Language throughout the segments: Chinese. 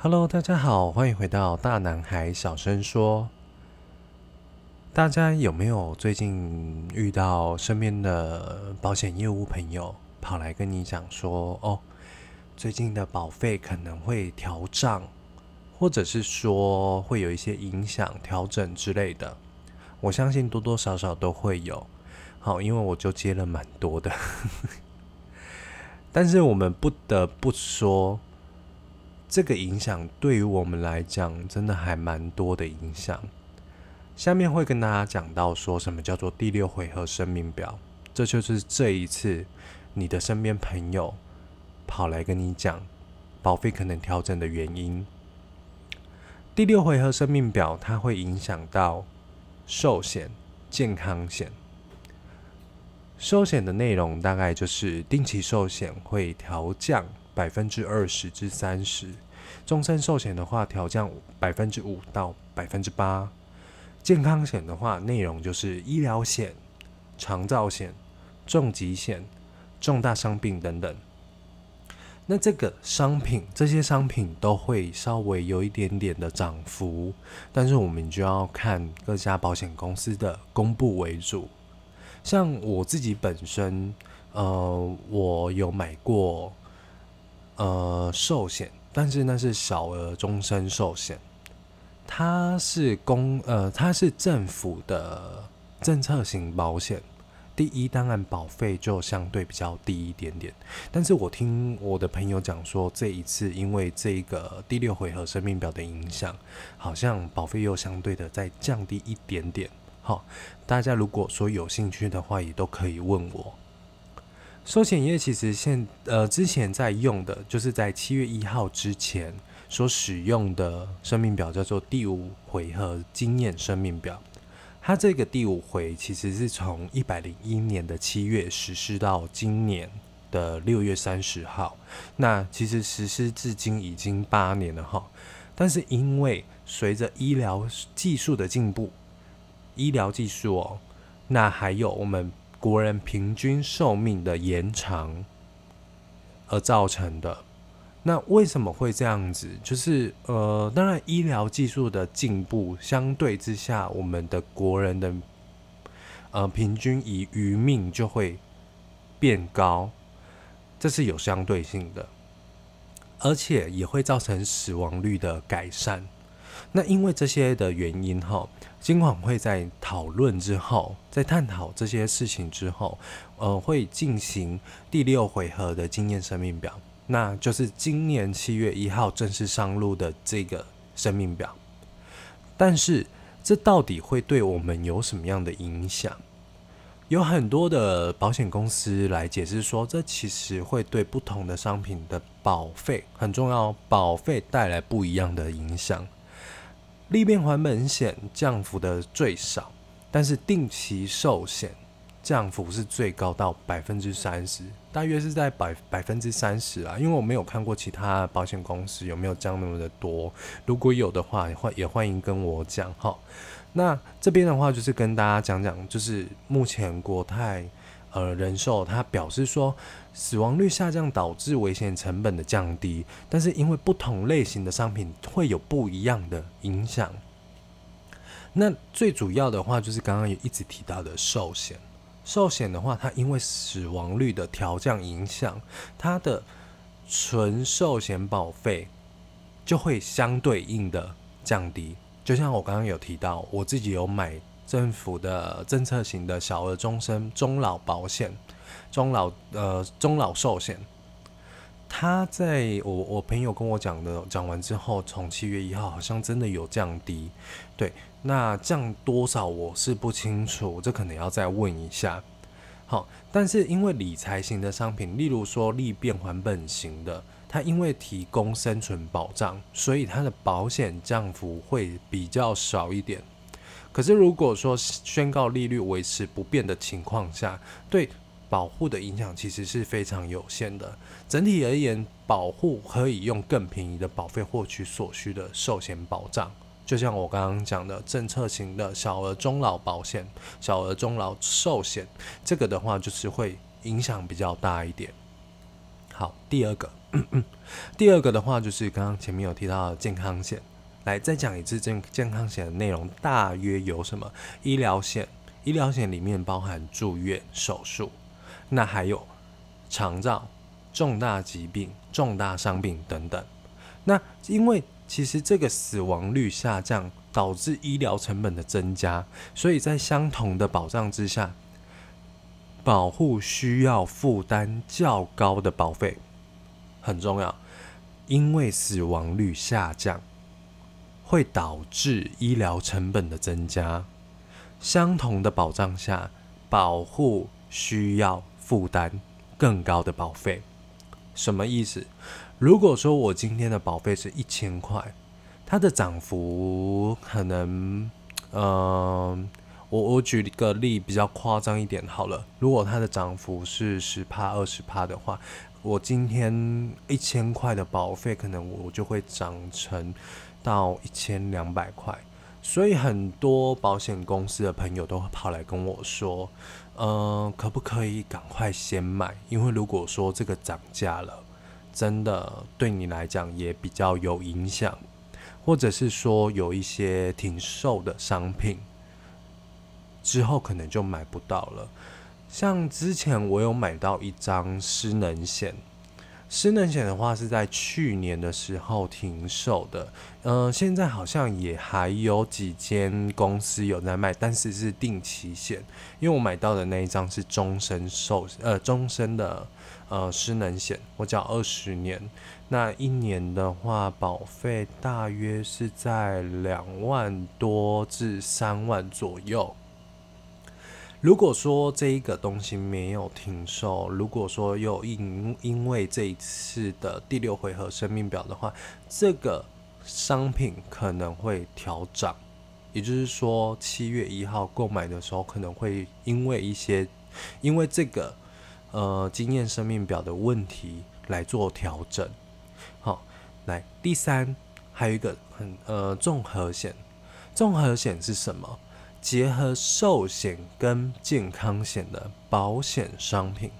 Hello，大家好，欢迎回到大男孩小声说。大家有没有最近遇到身边的保险业务朋友跑来跟你讲说，哦，最近的保费可能会调涨，或者是说会有一些影响、调整之类的？我相信多多少少都会有。好，因为我就接了蛮多的，但是我们不得不说。这个影响对于我们来讲，真的还蛮多的影响。下面会跟大家讲到说什么叫做第六回合生命表，这就是这一次你的身边朋友跑来跟你讲保费可能调整的原因。第六回合生命表它会影响到寿险、健康险。寿险的内容大概就是定期寿险会调降。百分之二十至三十，终身寿险的话调降百分之五到百分之八，健康险的话内容就是医疗险、长照险、重疾险、重大伤病等等。那这个商品，这些商品都会稍微有一点点的涨幅，但是我们就要看各家保险公司的公布为主。像我自己本身，呃，我有买过。呃，寿险，但是那是小额终身寿险，它是公呃，它是政府的政策型保险。第一，当然保费就相对比较低一点点。但是我听我的朋友讲说，这一次因为这个第六回合生命表的影响，好像保费又相对的再降低一点点。好，大家如果说有兴趣的话，也都可以问我。寿险业其实现呃之前在用的，就是在七月一号之前所使用的生命表叫做第五回合经验生命表。它这个第五回其实是从一百零一年的七月实施到今年的六月三十号。那其实实施至今已经八年了哈。但是因为随着医疗技术的进步，医疗技术哦，那还有我们。国人平均寿命的延长而造成的，那为什么会这样子？就是呃，当然医疗技术的进步相对之下，我们的国人的呃平均以余命就会变高，这是有相对性的，而且也会造成死亡率的改善。那因为这些的原因哈，金管会在讨论之后，在探讨这些事情之后，呃，会进行第六回合的经验生命表，那就是今年七月一号正式上路的这个生命表。但是这到底会对我们有什么样的影响？有很多的保险公司来解释说，这其实会对不同的商品的保费很重要，保费带来不一样的影响。利变还本险降幅的最少，但是定期寿险降幅是最高到百分之三十，大约是在百百分之三十啊。因为我没有看过其他保险公司有没有降那么的多，如果有的话，欢也欢迎跟我讲哈。那这边的话就是跟大家讲讲，就是目前国泰。呃，人寿他表示说，死亡率下降导致危险成本的降低，但是因为不同类型的商品会有不一样的影响。那最主要的话就是刚刚也一直提到的寿险，寿险的话，它因为死亡率的调降影响，它的纯寿险保费就会相对应的降低。就像我刚刚有提到，我自己有买。政府的政策型的小额终身中老保险、中老呃中老寿险，他在我我朋友跟我讲的讲完之后，从七月一号好像真的有降低，对，那降多少我是不清楚，这可能要再问一下。好，但是因为理财型的商品，例如说利变还本型的，它因为提供生存保障，所以它的保险降幅会比较少一点。可是，如果说宣告利率维持不变的情况下，对保护的影响其实是非常有限的。整体而言，保护可以用更便宜的保费获取所需的寿险保障。就像我刚刚讲的，政策型的小额中老保险、小额中老寿险，这个的话就是会影响比较大一点。好，第二个 第二个的话，就是刚刚前面有提到的健康险，来再讲一次健健康险的内容，大约有什么？医疗险，医疗险里面包含住院、手术，那还有长照、重大疾病、重大伤病等等。那因为其实这个死亡率下降，导致医疗成本的增加，所以在相同的保障之下，保护需要负担较高的保费，很重要。因为死亡率下降，会导致医疗成本的增加。相同的保障下，保护需要负担更高的保费。什么意思？如果说我今天的保费是一千块，它的涨幅可能，嗯，我我举一个例比较夸张一点好了。如果它的涨幅是十帕二十帕的话，我今天一千块的保费，可能我就会涨成到一千两百块。所以很多保险公司的朋友都会跑来跟我说，嗯，可不可以赶快先买？因为如果说这个涨价了。真的对你来讲也比较有影响，或者是说有一些挺瘦的商品，之后可能就买不到了。像之前我有买到一张失能险。失能险的话是在去年的时候停售的，呃，现在好像也还有几间公司有在卖，但是是定期险，因为我买到的那一张是终身寿，呃，终身的呃失能险，我缴二十年，那一年的话保费大约是在两万多至三万左右。如果说这一个东西没有停售，如果说又因因为这一次的第六回合生命表的话，这个商品可能会调涨，也就是说七月一号购买的时候可能会因为一些因为这个呃经验生命表的问题来做调整。好，来第三还有一个很呃综合险，综合险是什么？结合寿险跟健康险的保险商品，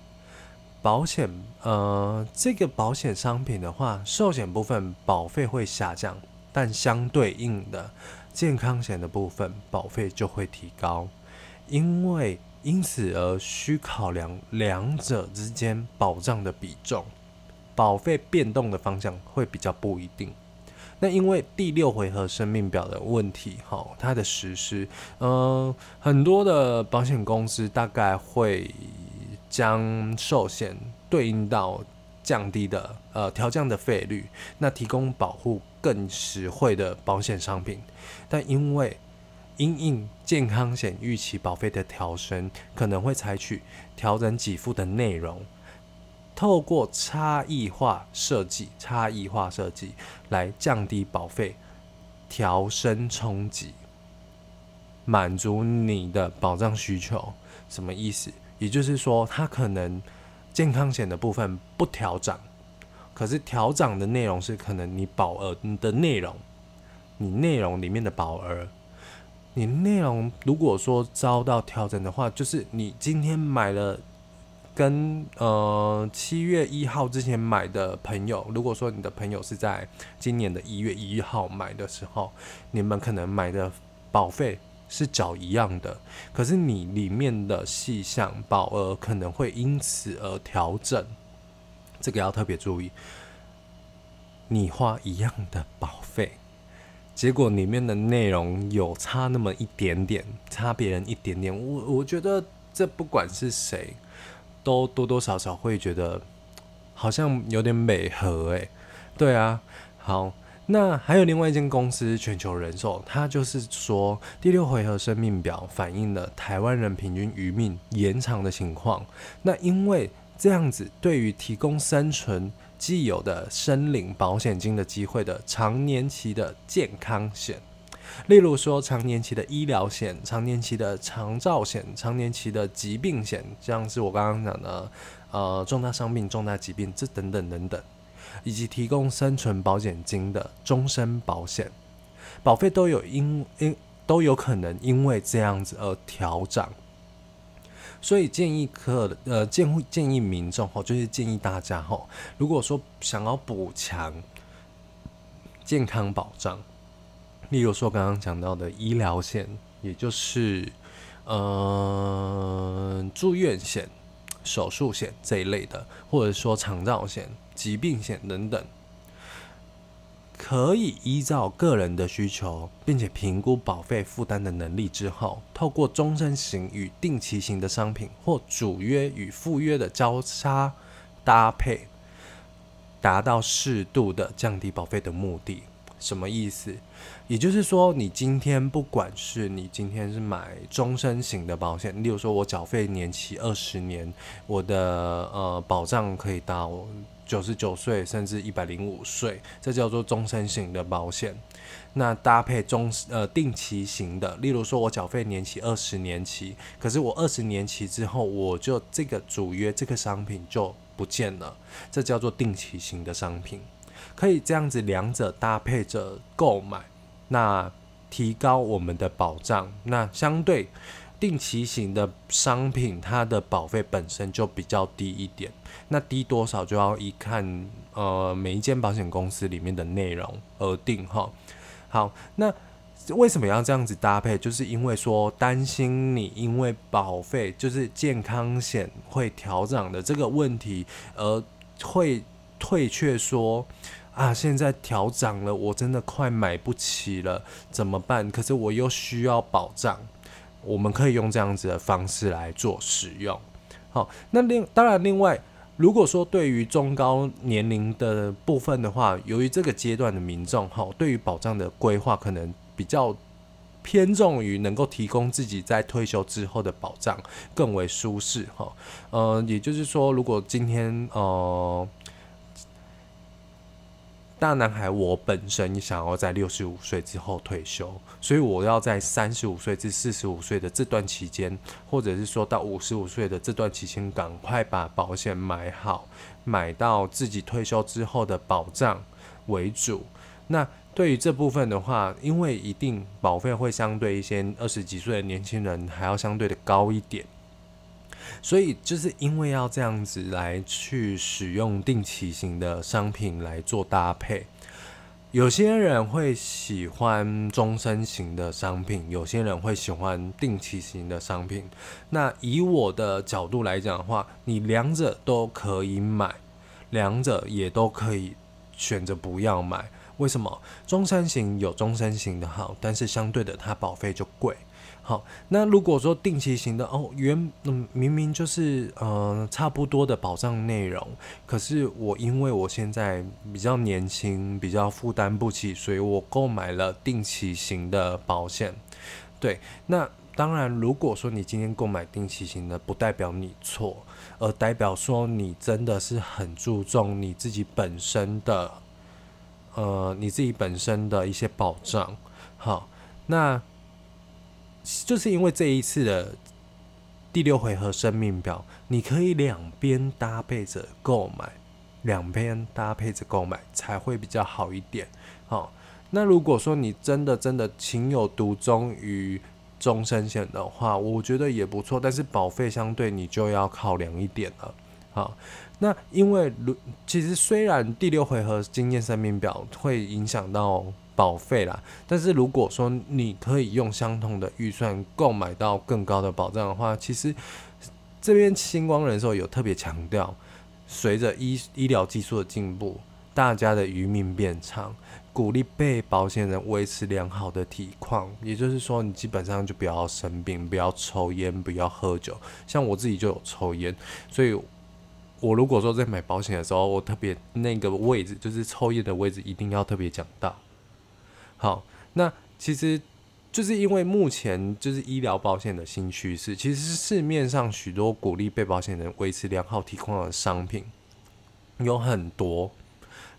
保险呃，这个保险商品的话，寿险部分保费会下降，但相对应的健康险的部分保费就会提高，因为因此而需考量两者之间保障的比重，保费变动的方向会比较不一定。那因为第六回合生命表的问题，哈，它的实施，嗯，很多的保险公司大概会将寿险对应到降低的，呃，调降的费率，那提供保护更实惠的保险商品。但因为因应健康险预期保费的调升，可能会采取调整给付的内容。透过差异化设计，差异化设计来降低保费，调升冲击，满足你的保障需求。什么意思？也就是说，它可能健康险的部分不调涨，可是调涨的内容是可能你保额的内容，你内容里面的保额，你内容如果说遭到调整的话，就是你今天买了。跟呃七月一号之前买的朋友，如果说你的朋友是在今年的一月一号买的时候，你们可能买的保费是缴一样的，可是你里面的细项保额可能会因此而调整，这个要特别注意。你花一样的保费，结果里面的内容有差那么一点点，差别人一点点，我我觉得这不管是谁。都多多少少会觉得好像有点美和诶，对啊，好，那还有另外一间公司全球人寿，它就是说第六回合生命表反映了台湾人平均余命延长的情况。那因为这样子，对于提供生存既有的申领保险金的机会的长年期的健康险。例如说，长年期的医疗险、长年期的长照险、长年期的疾病险，像是我刚刚讲的，呃，重大伤病、重大疾病，这等等等等，以及提供生存保险金的终身保险，保费都有因因都有可能因为这样子而调涨。所以建议客呃建建议民众吼，就是建议大家吼，如果说想要补强健康保障，例如说刚刚讲到的医疗险，也就是呃住院险、手术险这一类的，或者说长照险、疾病险等等。可以依照个人的需求，并且评估保费负担的能力之后，透过终身型与定期型的商品或主约与副约的交叉搭配，达到适度的降低保费的目的。什么意思？也就是说，你今天不管是你今天是买终身型的保险，例如说我缴费年期二十年，我的呃保障可以到。九十九岁甚至一百零五岁，这叫做终身型的保险。那搭配中呃定期型的，例如说我缴费年期二十年期，可是我二十年期之后，我就这个主约这个商品就不见了，这叫做定期型的商品。可以这样子两者搭配着购买，那提高我们的保障。那相对。定期型的商品，它的保费本身就比较低一点，那低多少就要一看呃每一间保险公司里面的内容而定哈。好，那为什么要这样子搭配？就是因为说担心你因为保费就是健康险会调涨的这个问题，而会退却说啊现在调涨了，我真的快买不起了，怎么办？可是我又需要保障。我们可以用这样子的方式来做使用。好，那另当然，另外，如果说对于中高年龄的部分的话，由于这个阶段的民众哈，对于保障的规划可能比较偏重于能够提供自己在退休之后的保障更为舒适哈。呃，也就是说，如果今天呃。大男孩，我本身想要在六十五岁之后退休，所以我要在三十五岁至四十五岁的这段期间，或者是说到五十五岁的这段期间，赶快把保险买好，买到自己退休之后的保障为主。那对于这部分的话，因为一定保费会相对一些二十几岁的年轻人还要相对的高一点。所以就是因为要这样子来去使用定期型的商品来做搭配，有些人会喜欢终身型的商品，有些人会喜欢定期型的商品。那以我的角度来讲的话，你两者都可以买，两者也都可以选择不要买。为什么？终身型有终身型的好，但是相对的它保费就贵。好，那如果说定期型的哦，原嗯明明就是呃差不多的保障内容，可是我因为我现在比较年轻，比较负担不起，所以我购买了定期型的保险。对，那当然，如果说你今天购买定期型的，不代表你错，而代表说你真的是很注重你自己本身的呃你自己本身的一些保障。好，那。就是因为这一次的第六回合生命表，你可以两边搭配着购买，两边搭配着购买才会比较好一点。好，那如果说你真的真的情有独钟于终身险的话，我觉得也不错，但是保费相对你就要考量一点了。好，那因为如其实虽然第六回合经验生命表会影响到。保费啦，但是如果说你可以用相同的预算购买到更高的保障的话，其实这边星光人寿有特别强调，随着医医疗技术的进步，大家的余命变长，鼓励被保险人维持良好的体况，也就是说，你基本上就不要生病，不要抽烟，不要喝酒。像我自己就有抽烟，所以我如果说在买保险的时候，我特别那个位置就是抽烟的位置，一定要特别讲到。好，那其实就是因为目前就是医疗保险的新趋势，其实市面上许多鼓励被保险人维持良好体况的商品有很多。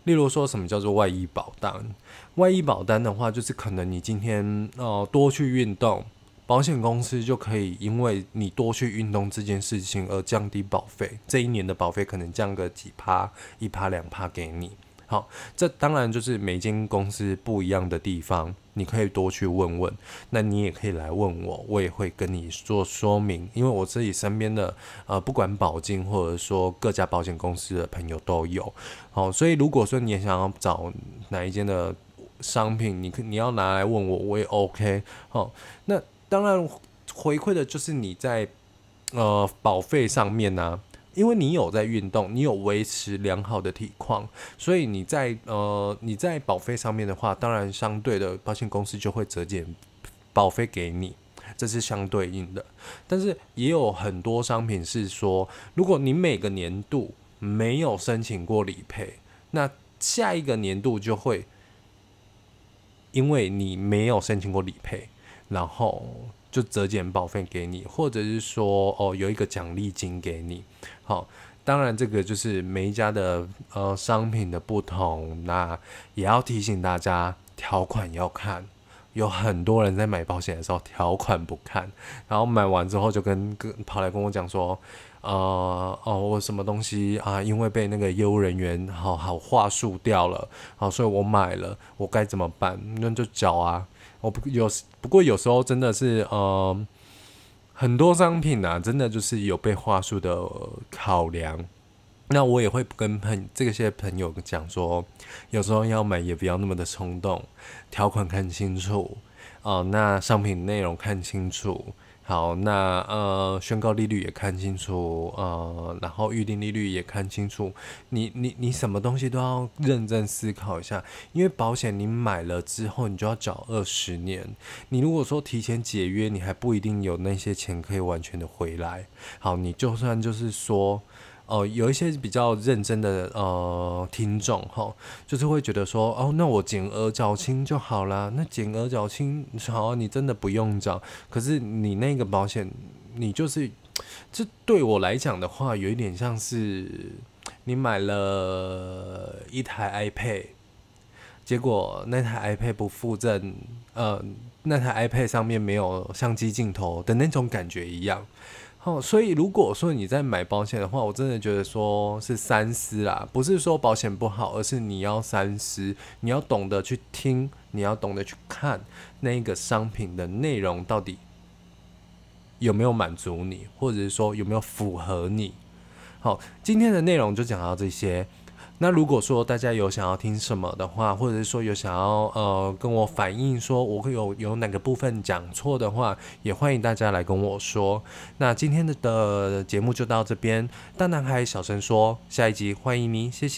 例如说什么叫做外医保单？外医保单的话，就是可能你今天呃多去运动，保险公司就可以因为你多去运动这件事情而降低保费，这一年的保费可能降个几趴、一趴两趴给你。好，这当然就是每间公司不一样的地方，你可以多去问问。那你也可以来问我，我也会跟你做说明。因为我自己身边的呃，不管保金或者说各家保险公司的朋友都有。好，所以如果说你也想要找哪一间的商品，你可你要拿来问我，我也 OK。好，那当然回馈的就是你在呃保费上面呢。因为你有在运动，你有维持良好的体况，所以你在呃你在保费上面的话，当然相对的保险公司就会折减保费给你，这是相对应的。但是也有很多商品是说，如果你每个年度没有申请过理赔，那下一个年度就会因为你没有申请过理赔，然后。就折减保费给你，或者是说哦有一个奖励金给你。好，当然这个就是每一家的呃商品的不同，那也要提醒大家条款要看。有很多人在买保险的时候条款不看，然后买完之后就跟跟跑来跟我讲说，呃哦我什么东西啊，因为被那个业务人员好好话术掉了，好所以我买了，我该怎么办？那就缴啊。我不有不过有时候真的是呃很多商品啊，真的就是有被话术的考量。那我也会跟朋这些朋友讲说，有时候要买也不要那么的冲动，条款看清楚哦，那商品内容看清楚。好，那呃，宣告利率也看清楚，呃，然后预定利率也看清楚。你你你什么东西都要认真思考一下，因为保险你买了之后，你就要缴二十年。你如果说提前解约，你还不一定有那些钱可以完全的回来。好，你就算就是说。哦，有一些比较认真的呃听众哈，就是会觉得说，哦，那我减额缴清就好啦。那减额缴清好，你真的不用缴。可是你那个保险，你就是这对我来讲的话，有一点像是你买了一台 iPad，结果那台 iPad 不附赠，呃，那台 iPad 上面没有相机镜头的那种感觉一样。哦，所以如果说你在买保险的话，我真的觉得说是三思啦，不是说保险不好，而是你要三思，你要懂得去听，你要懂得去看那个商品的内容到底有没有满足你，或者是说有没有符合你。好，今天的内容就讲到这些。那如果说大家有想要听什么的话，或者是说有想要呃跟我反映说我会有有哪个部分讲错的话，也欢迎大家来跟我说。那今天的的节目就到这边，大男孩小声说，下一集欢迎您，谢谢。